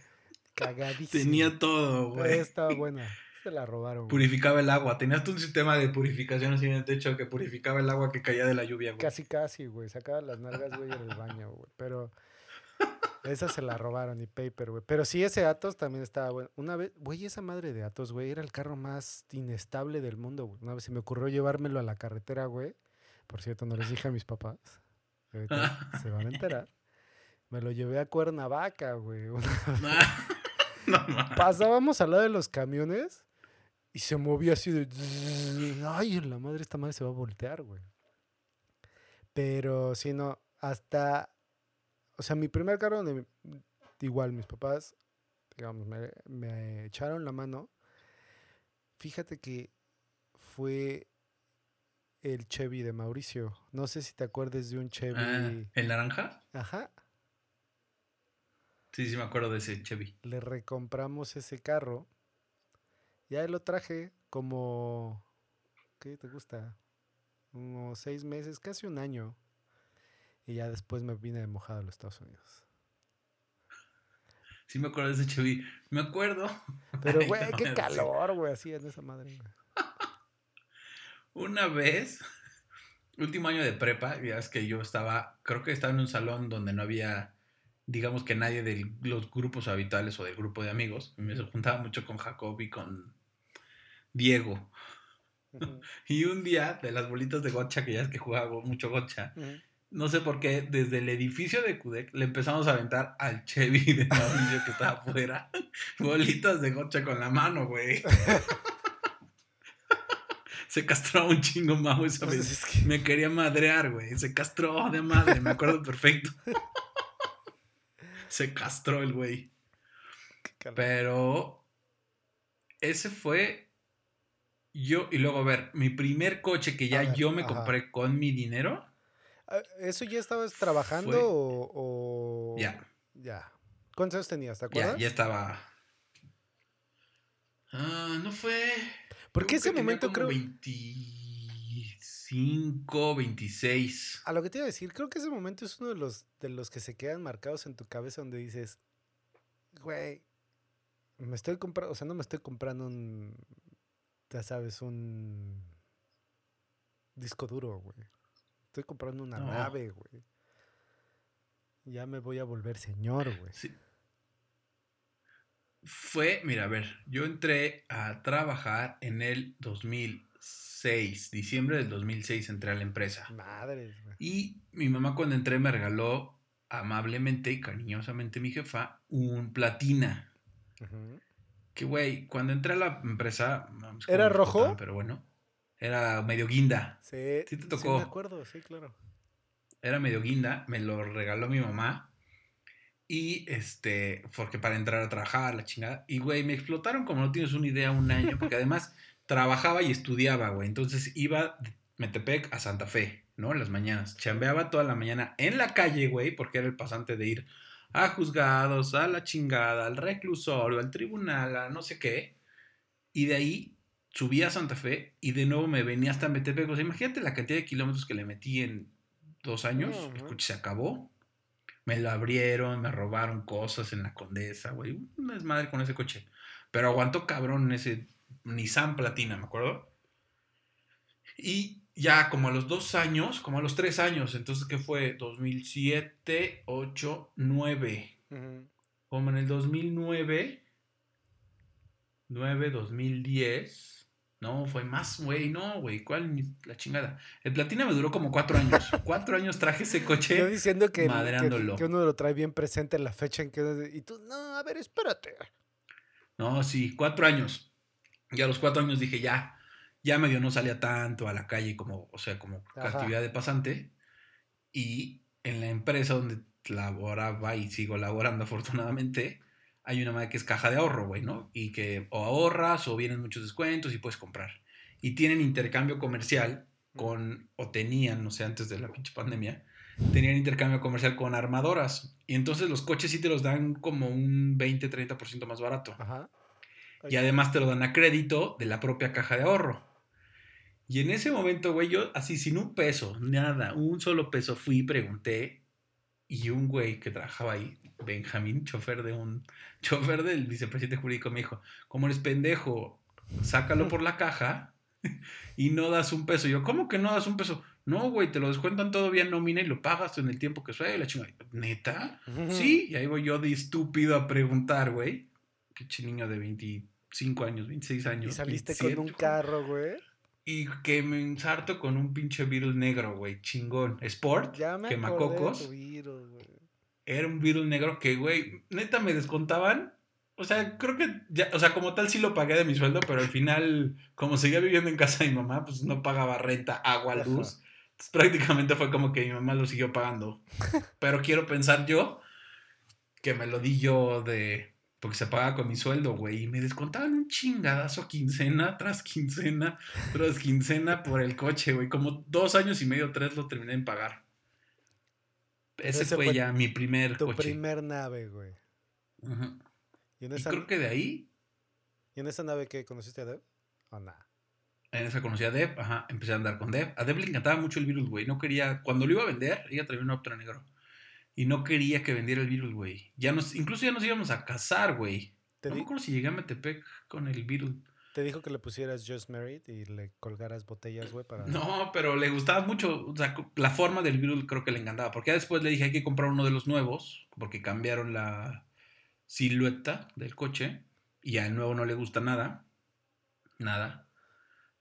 A: cagadísimo.
B: tenía todo, güey.
A: Estaba buena. Se la robaron. güey.
B: Purificaba el agua. Tenías tú un sistema de purificación así en el techo que purificaba el agua que caía de la lluvia, güey.
A: Casi, casi, güey. Sacaba las nalgas, güey, en el baño, güey. Pero esa se la robaron y paper, güey. Pero sí, ese Atos también estaba bueno. Una vez, güey, esa madre de Atos, güey, era el carro más inestable del mundo, güey. Una vez se me ocurrió llevármelo a la carretera, güey. Por cierto, no les dije a mis papás. <laughs> Se van a enterar. Me lo llevé a Cuernavaca, güey. Una- <laughs> <laughs>
B: no.
A: Pasábamos al lado de los camiones y se movía así de... Ay, la madre, esta madre se va a voltear, güey. Pero sí, no, hasta... O sea, mi primer carro, donde igual mis papás, digamos, me, me echaron la mano. Fíjate que fue el Chevy de Mauricio. No sé si te acuerdas de un Chevy...
B: Ah, ¿El naranja?
A: Ajá.
B: Sí, sí me acuerdo de ese Chevy.
A: le recompramos ese carro. Ya lo traje como, ¿qué te gusta? Unos seis meses, casi un año. Y ya después me vine de mojado a los Estados Unidos.
B: Sí me acuerdo de ese Chevy. Me acuerdo. <laughs>
A: Pero, güey,
B: no,
A: qué calor, güey, así en esa madre. <laughs>
B: Una vez, último año de prepa, ya es que yo estaba, creo que estaba en un salón donde no había, digamos que nadie de los grupos habituales o del grupo de amigos. Me juntaba mucho con Jacob y con Diego. <laughs> Y un día, de las bolitas de gocha, que ya es que jugaba mucho gocha, no sé por qué, desde el edificio de Cudec le empezamos a aventar al Chevy <laughs> de Mauricio que estaba afuera <laughs> bolitas de gocha con la mano, güey. Se castró un chingo Mau esa
A: Pues
B: vez.
A: es que-
B: Me quería madrear, güey. Se castró de madre, me acuerdo perfecto. Se castró el güey. Pero ese fue yo. Y luego, a ver, mi primer coche que ya
A: ver,
B: yo me
A: ajá.
B: compré con mi dinero.
A: Ah, ¿Eso ya estabas trabajando
B: Fue-
A: o, o-
B: Ya.
A: Ya. ¿Cuántos años tenías? ¿Te acuerdas?
B: ya estaba. Ah, no fue.
A: Porque
B: creo
A: ese momento
B: como
A: creo...
B: 25, 26.
A: A lo que te iba a decir, creo que ese momento es uno de los, de los que se quedan marcados en tu cabeza donde dices, güey, me estoy comprando, o sea, no me estoy comprando un, ya sabes, un disco duro, güey. Estoy comprando una
B: No.
A: nave, güey. Ya me voy a volver señor, güey.
B: Sí. Fue, mira, a ver, yo entré a trabajar en el 2006, diciembre del 2006 entré a la empresa.
A: Madres, güey.
B: Y mi mamá cuando entré me regaló amablemente y cariñosamente mi jefa un platina.
A: Ujú.
B: Que, güey, cuando entré a la empresa... cómo
A: ¿Era rojo?
B: Pero bueno, era medio guinda.
A: Sí,
B: Sí te
A: Sí,
B: tocó.
A: me acuerdo, sí, claro.
B: Era medio guinda, me lo regaló mi mamá. Y este, porque para entrar a trabajar, la chingada. Y, güey, me explotaron como no tienes una idea un año, porque además <laughs> trabajaba y estudiaba, güey. Entonces iba de Metepec a Santa Fe, ¿no? En las mañanas. Chambeaba toda la mañana en la calle, güey, porque era el pasante de ir a juzgados, a la chingada, al reclusorio, al tribunal, a no sé qué. Y de ahí subí a Santa Fe y de nuevo me venía hasta Metepec. O sea, imagínate la cantidad de kilómetros que le metí en dos años. El coche se acabó. Me lo abrieron, me robaron cosas en la Condesa, güey. Una desmadre con ese coche. Pero aguantó cabrón ese Nissan Platina, ¿me acuerdo? Y ya como a los dos años, como a los tres años, entonces, ¿qué fue? 2007, 8, 9. Como en el 2009, 9, 2010. No, fue más, güey, no, güey, ¿cuál? La chingada. El Platina me duró como cuatro años. <laughs> cuatro años traje ese coche.
A: Yo diciendo que, que, que, uno lo trae bien presente en la fecha en que... Y tú, no, a ver, espérate.
B: No, sí, cuatro años. Y a los cuatro años dije, ya, ya medio no salía tanto a la calle como, o sea, como actividad de pasante. Y en la empresa donde laboraba y sigo laborando <laughs> afortunadamente, hay una madre que es caja de ahorro, güey, ¿no? Y que o ahorras o vienen muchos descuentos y puedes comprar. Y tienen intercambio comercial con, o tenían, no sé, antes de la pinche pandemia, tenían intercambio comercial con armadoras. Y entonces los coches sí te los dan como un 20-30% más barato. Ajá. Y además te lo dan a crédito de la propia caja de ahorro. Y en ese momento, güey, yo así sin un peso, nada, un solo peso, fui y pregunté. Y un güey que trabajaba ahí, Benjamín, chofer de un, <laughs> chofer del vicepresidente jurídico, me dijo, como eres pendejo, sácalo por la caja <laughs> y no das un peso. yo, ¿cómo que no das un peso? No, güey, te lo descuentan todavía en nómina y lo pagas en el tiempo que suele la chingada. ¿Neta? Sí, y ahí voy yo de estúpido a preguntar, güey. Qué niño de 25 años, 26 años.
A: Y saliste con un carro, güey.
B: Y que me ensarto con un pinche Beetle negro, güey, chingón. Sport, ya me quemacocos. Era un Beetle negro que, güey, neta me descontaban. O sea, creo que ya, o sea, como tal sí lo pagué de mi sueldo, pero al final, como seguía viviendo en casa de mi mamá, pues no pagaba renta, agua, luz. Entonces, prácticamente fue como que mi mamá lo siguió pagando. <laughs> Pero quiero pensar yo que me lo di yo de, porque se pagaba con mi sueldo, güey, y me descontaban un chingadazo quincena tras quincena tras quincena por el coche, güey. Como dos años y medio, tres lo terminé en pagar. Ese, fue, ya mi primer
A: tu primer nave, güey.
B: ¿Y, en esa... creo que de ahí.
A: ¿Y en esa nave que conociste a Deb? ¿O nada?
B: En esa conocí a Deb, ajá, empecé a andar con Deb. A Deb le encantaba mucho el virus, güey. No quería, cuando lo iba a vender, ella traía un Optra negro y no quería que vendiera el virus, güey. Ya nos, incluso ya nos íbamos a casar, güey. No me acuerdo si llegué a Metepec con el virus.
A: Te dijo que le pusieras Just Married y le colgaras botellas, güey, para...
B: No, pero le gustaba mucho, o sea, la forma del virus creo que le encantaba, porque ya después le dije hay que comprar uno de los nuevos, porque cambiaron la silueta del coche, y al nuevo no le gusta nada, nada.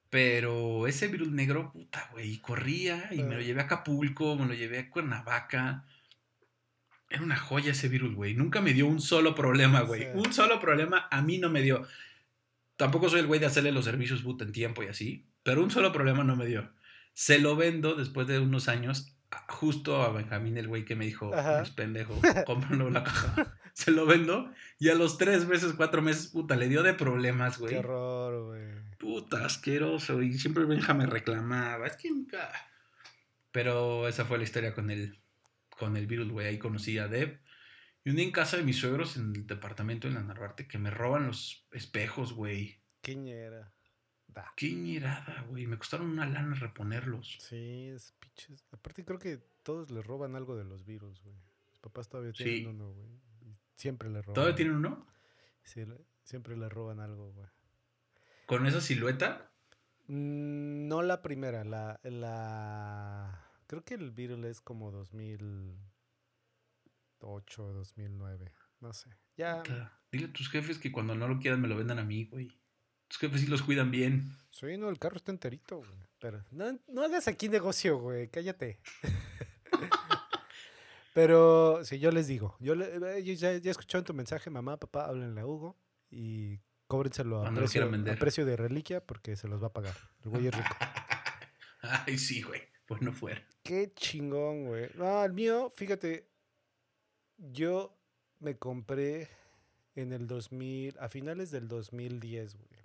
B: Pero ese virus negro, puta, güey, corría y me lo llevé a Acapulco, me lo llevé a Cuernavaca, era una joya ese virus, güey. Nunca me dio un solo problema, güey. Un solo problema a mí no me dio. Tampoco soy el güey de hacerle los servicios boot en tiempo y así, pero un solo problema no me dio. Se lo vendo después de unos años, justo a Benjamín, el güey que me dijo, es pendejo, cómpralo la caja. <laughs> Se lo vendo y a los tres meses, cuatro meses, puta, le dio de problemas, güey.
A: Qué horror, güey.
B: Puta, asqueroso. Y siempre Benja me reclamaba. Es que. Pero esa fue la historia con él con el virus, güey. Ahí conocí a Deb. Y un día en casa de mis suegros en el departamento en la Narvarte que me roban los espejos, güey.
A: Qué ñera.
B: Da. Qué ñerada, güey. Me costaron una lana reponerlos.
A: Sí, es piches. Aparte creo que todos le roban algo de los virus, güey. Mis papás todavía tienen uno, güey. Siempre le roban.
B: ¿Todavía tienen uno?
A: Sí, siempre le roban algo, güey.
B: ¿Con esa silueta?
A: Mm, no la primera, la, la Creo que el Beatle es como 2008, 2009. No sé. Ya.
B: Dile a tus jefes que cuando no lo quieran me lo vendan a mí, güey. Tus jefes sí los cuidan bien.
A: Sí, no, el carro está enterito, güey. Pero no, no hagas aquí negocio, güey. Cállate. <laughs> Pero si yo les digo, yo eh, ya, ya escucharon tu mensaje, mamá, papá, háblenle a Hugo y cóbrenselo a, precio, a precio de reliquia porque se los va a pagar. El güey es rico. <laughs>
B: Ay, sí, güey. Pues no fuera.
A: Qué chingón, güey. No, el mío, fíjate, yo me compré en el 2000, a finales del 2010, güey.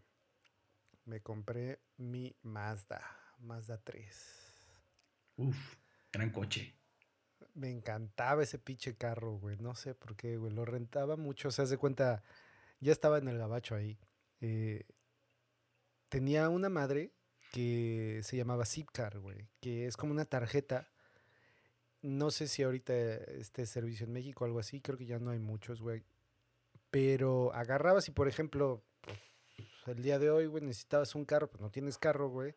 A: Me compré mi Mazda, Mazda 3.
B: Uf, gran coche.
A: Me encantaba ese pinche carro, güey. No sé por qué, güey. Lo rentaba mucho. O sea, se cuenta, ya estaba en el gabacho ahí. Eh, tenía una madre que se llamaba Zipcar, güey, que es como una tarjeta. No sé si ahorita este servicio en México o algo así, creo que ya no hay muchos, güey. Pero agarrabas y, por ejemplo, el día de hoy, güey, necesitabas un carro, pues no tienes carro, güey.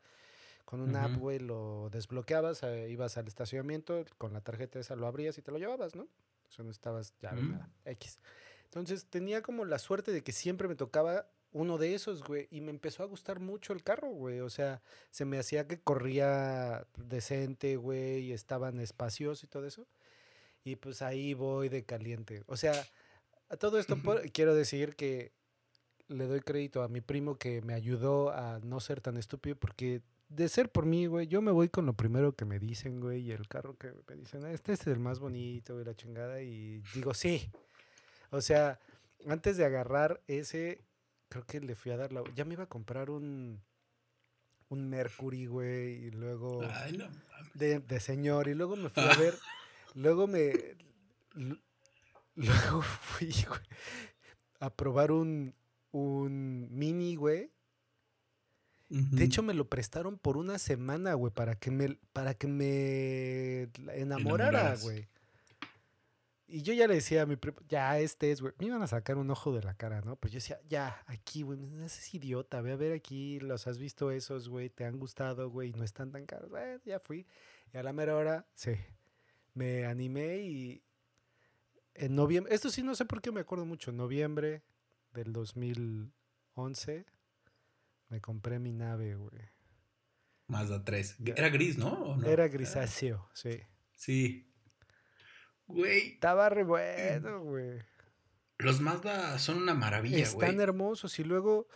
A: Con una app,
B: Ujú.
A: güey, lo desbloqueabas, eh, ibas al estacionamiento, con la tarjeta esa lo abrías y te lo llevabas, ¿no? O sea, no estabas
B: Mm.
A: nada, X. Entonces tenía como la suerte de que siempre me tocaba uno de esos, güey, y me empezó a gustar mucho el carro, güey. O sea, se me hacía que corría decente, güey, y estaban espaciosos y todo eso. Y pues ahí voy de caliente. O sea, a todo esto por- quiero decir que le doy crédito a mi primo que me ayudó a no ser tan estúpido porque de ser por mí, güey, yo me voy con lo primero que me dicen, güey, y el carro que me dicen, "Ah, este es el más bonito, güey, la chingada, y digo, sí. O sea, antes de agarrar ese, creo que le fui a dar la... Ya me iba a comprar un, un Mercury, güey, y luego
B: Ay, no.
A: de, de señor. Y luego me fui a ver. luego me. Luego <laughs> fui, güey, a probar un, un mini, güey. De hecho, me lo prestaron por una semana, güey, para que me, para que me enamorara, güey. Y yo ya le decía a mi primo, ya este es, güey. Me iban a sacar un ojo de la cara, ¿no? Pues yo decía, ya, aquí, güey, no seas idiota, ve a ver aquí, los has visto esos, güey, te han gustado, güey, y no están tan caros. Bueno, ya fui. Y a la mera hora, sí, me animé y en noviembre, esto sí no sé por qué me acuerdo mucho, en noviembre del 2011 me compré mi nave, güey.
B: Mazda 3.
A: Ya.
B: Era gris, ¿no? ¿O no?
A: Era grisáceo, sí.
B: Sí. Güey,
A: Estaba re bueno, güey.
B: los Mazda son una maravilla, güey.
A: Están hermosos y luego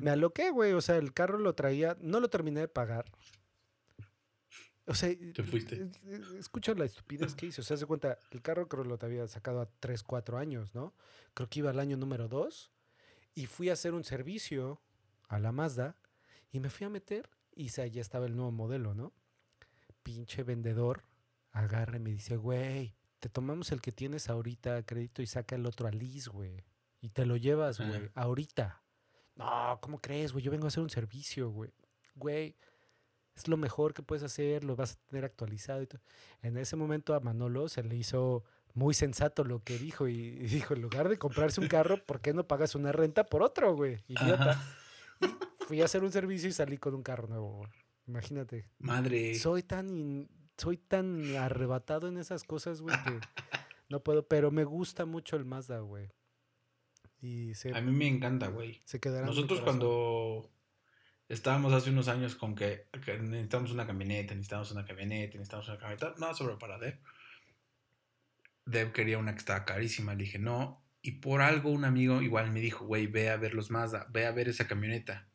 A: me aloqué, güey. O sea, el carro lo traía, no lo terminé de pagar. O sea,
B: Te fuiste.
A: eh, eh, escucha la estupidez que hice. O sea, se cuenta, el carro creo lo había sacado a 3, 4 años, ¿no? Creo que iba al año número 2 y fui a hacer un servicio a la Mazda y me fui a meter y ya estaba el nuevo modelo, ¿no? Pinche vendedor agarra y me dice, güey, te tomamos el que tienes ahorita a crédito y saca el otro a lis, güey. Y te lo llevas, güey, ahorita. No, ¿cómo crees, güey? Yo vengo a hacer un servicio, güey. Güey, es lo mejor que puedes hacer, lo vas a tener actualizado y todo. En ese momento a Manolo se le hizo muy sensato lo que dijo y, y dijo, en lugar de comprarse un carro, ¿por qué no pagas una renta por otro, güey? Idiota. Fui a hacer un servicio y salí con un carro nuevo, güey. Imagínate.
B: Madre.
A: Soy tan in- soy tan arrebatado en esas cosas, güey, que <laughs> no puedo, pero me gusta mucho el Mazda, güey. Y se,
B: A mí me encanta, güey.
A: se
B: Nosotros cuando estábamos hace unos años con que, que necesitamos una camioneta, necesitamos una camioneta, necesitamos una camioneta, nada sobre para Dev. Dev quería una que estaba carísima, le dije no. Y por algo un amigo igual me dijo, güey, ve a ver los Mazda, ve a ver esa camioneta.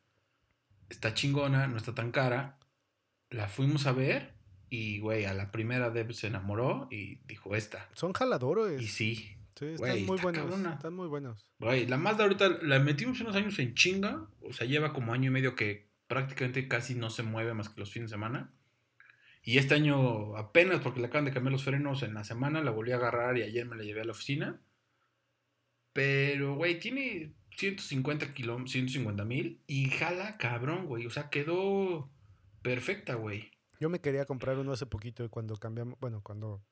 B: Está chingona, no está tan cara. La fuimos a ver y, güey, a la primera se enamoró y dijo esta.
A: Son jaladores.
B: Y sí,
A: Sí, están
B: güey,
A: muy
B: está
A: buenos.
B: cabrona.
A: Están muy buenos.
B: Güey, la Mazda ahorita la metimos unos años en chinga. O sea, lleva como año y medio que prácticamente casi no se mueve más que los fines de semana. Y este año apenas, porque le acaban de cambiar los frenos en la semana, la volví a agarrar y ayer me la llevé a la oficina. Pero, güey, tiene 150 kilómetros, 150 mil y jala cabrón, güey. O sea, quedó perfecta, güey.
A: Yo me quería comprar uno hace poquito cuando cambiamos, bueno, cuando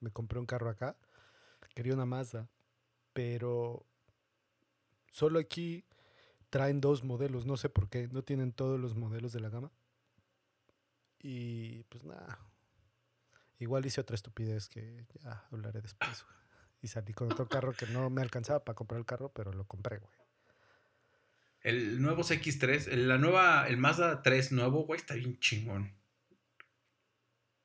A: me compré un carro acá, quería una Mazda, pero solo aquí traen dos modelos, no sé por qué, no tienen todos los modelos de la gama. Y pues nada, igual hice otra estupidez que ya hablaré después. Y salí con otro carro que no me alcanzaba para comprar el carro, pero lo compré, güey.
B: El nuevo CX3, el- la nueva, el Mazda 3 nuevo, güey, está bien chingón.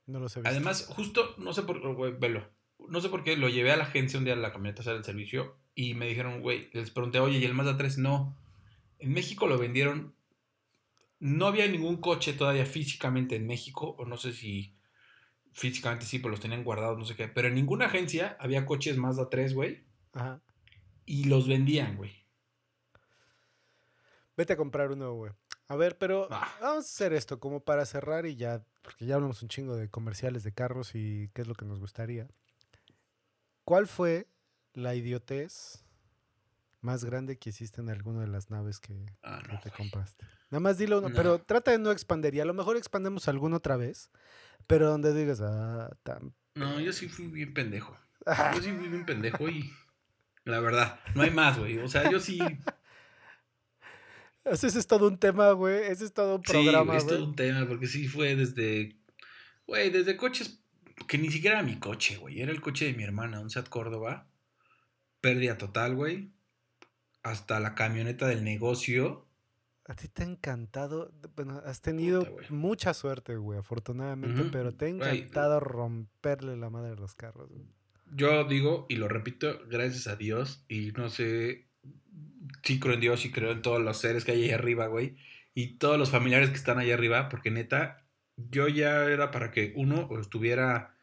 A: No he visto.
B: Además, justo, no sé por güey, velo. No sé por qué lo llevé a la agencia un día a la camioneta a hacer el servicio y me dijeron, güey, les pregunté, oye, ¿y el Mazda 3? No. En México lo vendieron. No había ningún coche todavía físicamente en México, o no sé si físicamente sí, pero los tenían guardados, no sé qué. Pero en ninguna agencia había coches Mazda 3, güey,
A: Ajá.
B: y los vendían, güey.
A: Vete a comprar uno, güey. A ver, pero
B: Ah.
A: vamos a hacer esto como para cerrar y ya, porque ya hablamos un chingo de comerciales de carros y qué es lo que nos gustaría. ¿Cuál fue la idiotez más grande que hiciste en alguna de las naves que,
B: Ah,
A: que
B: no.
A: te compraste. Nada más dilo uno,
B: No.
A: pero trata de no expandir. Y a lo mejor expandemos alguna otra vez, pero donde digas, ah, tan...
B: No, yo sí fui bien pendejo. <laughs> Yo sí fui bien pendejo y. La verdad, no hay más, güey. O sea, yo sí.
A: Ese es todo un tema, güey. Ese es todo un
B: Sí,
A: programa,
B: es todo un tema, porque sí fue desde. Güey, desde coches. Que ni siquiera era mi coche, güey. Era el coche de mi hermana, un Seat Córdoba. Pérdida total, güey. Hasta la camioneta del negocio.
A: A ti te ha encantado, bueno, has tenido
B: Puta,
A: mucha suerte, güey, afortunadamente, pero te ha
B: Güey,
A: encantado romperle la madre a los carros. güey.
B: Yo digo, y lo repito, gracias a Dios, y no sé, sí creo en Dios y creo en todos los seres que hay ahí arriba, güey, y todos los familiares que están allá arriba, porque neta, yo ya era para que uno estuviera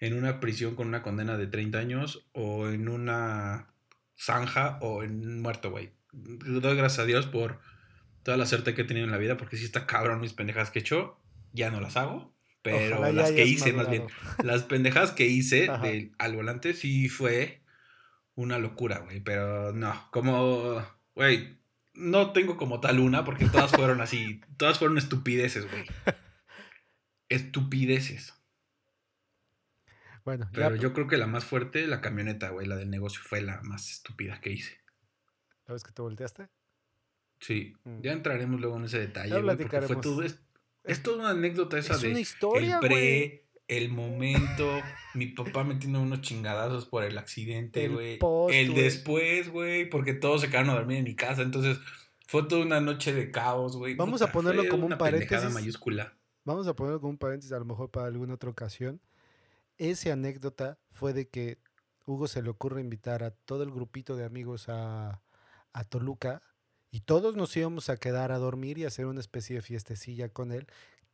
B: en una prisión con una condena de 30 años, o en una zanja, o en muerto, güey. Doy gracias a Dios por toda la suerte que he tenido en la vida, porque si está cabrón mis pendejas que he hecho, ya no las hago. Pero
A: Ojalá
B: las que hice, más bien, las pendejadas que hice <laughs> de- al volante sí fue una locura, güey. Pero no, como, güey, no tengo como tal una porque todas fueron así, <laughs> todas fueron estupideces, güey. Estupideces.
A: Bueno, ya,
B: Pero yo creo que la más fuerte, la camioneta, güey, la del negocio, fue la más estúpida que hice.
A: ¿la vez que te volteaste?
B: Sí,
A: Mm.
B: ya entraremos luego en ese detalle, güey, porque fue todo, es, es toda una anécdota esa
A: Es
B: de
A: una historia,
B: el pre,
A: güey.
B: El momento, mi papá metiendo unos chingadazos por el accidente,
A: El
B: güey.
A: post,
B: El después, güey, porque todos se quedaron a dormir en mi casa, entonces fue toda una noche de caos, güey.
A: Vamos a ponerlo como un paréntesis.
B: mayúscula.
A: Vamos a ponerlo como un paréntesis, a lo mejor para alguna otra ocasión. Esa anécdota fue de que Hugo se le ocurre invitar a todo el grupito de amigos a, a Toluca y todos nos íbamos a quedar a dormir y hacer una especie de fiestecilla con él,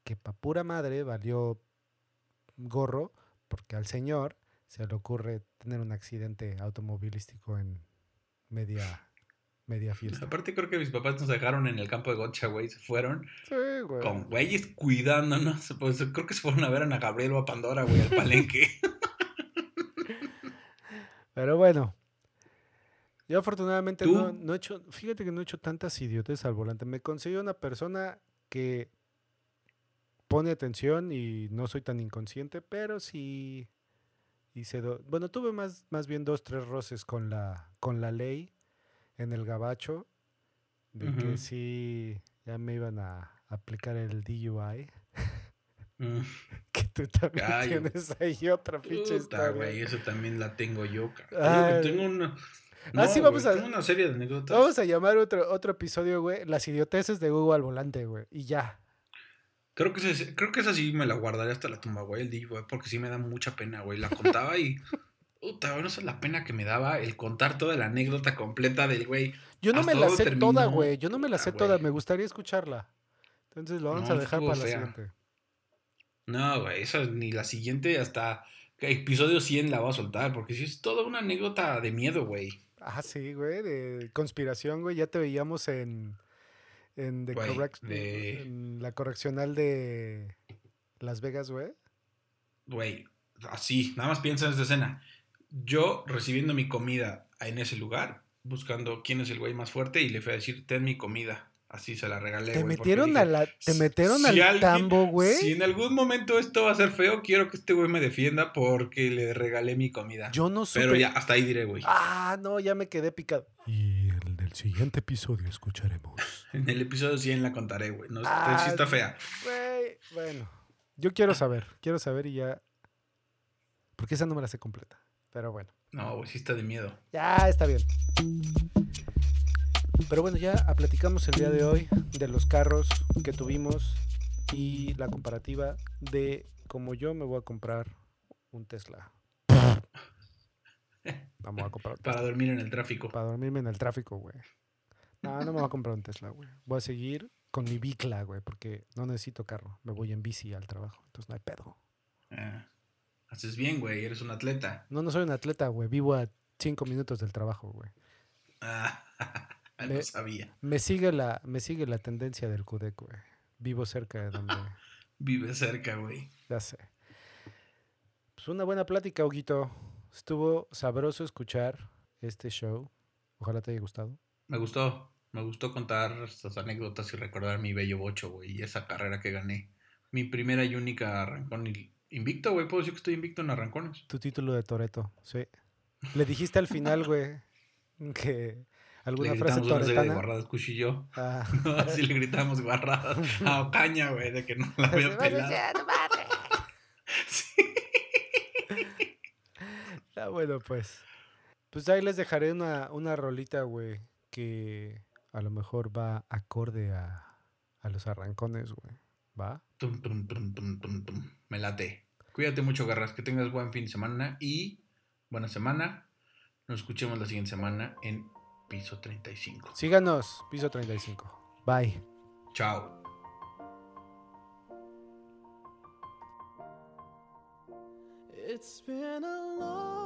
A: que pa' pura madre valió gorro, porque al señor se le ocurre tener un accidente automovilístico en media, media fiesta.
B: Aparte creo que mis papás nos dejaron en el campo de Gocha, güey, se fueron
A: Sí, güey.
B: con güeyes cuidándonos. Pues creo que se fueron a ver a Ana Gabriel o a Pandora, güey, al palenque. <laughs>
A: Pero bueno. Yo afortunadamente no, no he hecho, fíjate que no he hecho tantas idiotes al volante. Me conseguí una persona que pone atención y no soy tan inconsciente, pero sí hice do- bueno, tuve más, más bien dos, tres roces con la, con la ley en el gabacho, de que sí ya me iban a aplicar el DUI,
B: Mm. <laughs>
A: que tú también
B: Ay,
A: tienes ahí otra pinche
B: güey, eso también la tengo yo, cabrón. Tengo una.
A: Ah, sí, vamos a-
B: Tengo una serie de anécdotas.
A: Vamos a llamar otro, otro episodio, güey, las idioteces de Hugo al volante, güey, y ya.
B: Creo que, ese- creo que esa sí me la guardaré hasta la tumba, güey, el DJ, güey, porque sí me da mucha pena, güey. La contaba y. <laughs> Puta, güey, no sé la pena que me daba el contar toda la anécdota completa del güey.
A: Yo no me la sé toda, güey. Yo no me la sé toda.
B: güey.
A: Me gustaría escucharla. Entonces lo vamos
B: No,
A: a dejar para la siguiente.
B: No, güey, esa ni la siguiente hasta episodio 100 la voy a soltar, porque sí es toda una anécdota de miedo, güey.
A: Ah, sí, güey, de conspiración, güey. Ya te veíamos en, en, the
B: Güey,
A: correct-
B: de-
A: en la correccional de Las Vegas, güey.
B: Güey, así, nada más piensa en esta escena. Yo recibiendo mi comida en ese lugar, buscando quién es el güey más fuerte, y le fui a decir, ten mi comida. Así se la regalé.
A: Te metieron,
B: dije,
A: a la, te
B: "Si-
A: metieron
B: si
A: al
B: alguien-
A: tambo, güey.
B: Si en algún momento esto va a ser feo, quiero que este güey me defienda porque le regalé mi comida.
A: Yo no supe.
B: Pero ya, hasta ahí diré, güey.
A: Ah, no, ya me quedé picado. Y siguiente episodio escucharemos.
B: En el episodio 100 la contaré, güey. No,
A: Ah,
B: sí está fea.
A: Güey, bueno. Yo quiero saber, quiero saber y ya. Porque esa no me la sé completa. Pero bueno.
B: No, güey, sí está de miedo.
A: Ya está bien. Pero bueno, ya platicamos el día de hoy de los carros que tuvimos y la comparativa de cómo yo me voy a comprar un Tesla. Vamos a comprar un
B: Para dormir en el tráfico.
A: Para dormirme en el tráfico, güey. No, no me voy a comprar un Tesla, güey. Voy a seguir con mi bicla, güey, porque no necesito carro. Me voy en bici al trabajo, entonces no hay pedo.
B: Ah, haces bien, güey. Eres un atleta.
A: No, no soy un atleta, güey. Vivo a cinco minutos del trabajo, güey.
B: Ah, <laughs> no
A: Me-
B: sabía.
A: Me sigue la, me sigue la tendencia del CUDEC, güey. Vivo cerca de donde, <laughs>
B: Vive cerca, güey.
A: ya sé. Pues una buena plática, Huguito. Estuvo sabroso escuchar este show. Ojalá te haya gustado.
C: Me gustó, me gustó contar estas anécdotas y recordar mi bello bocho, güey, y esa carrera que gané. Mi primera y única arrancón invicto, güey, puedo decir que estoy invicto en arrancones.
A: Tu título de Toreto, sí. Le dijiste al final, güey, que alguna
C: le
A: frase
C: toretana. de guarradas, cuchillo. Ah. <laughs> así le gritamos guarradas a Ocaña, güey, de que no la había pelado.
A: sí. Ah, bueno, pues. Pues ahí les dejaré una, una rolita, güey, que a lo mejor va acorde a, a los arrancones, güey. ¿Va?
C: Tum, tum, tum, Me late. Cuídate mucho, Garras. Que tengas buen fin de semana y buena semana. Nos escuchemos la siguiente semana en Piso 35.
A: Síganos, Piso 35. Bye.
C: Chao. It's been a long day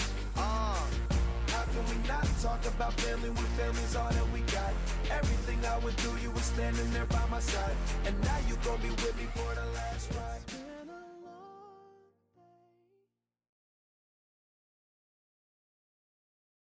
C: Can we not talk about family when family's all that we got? Everything I would do, you were standing there by my side. And now you gon' be with me for the last ride.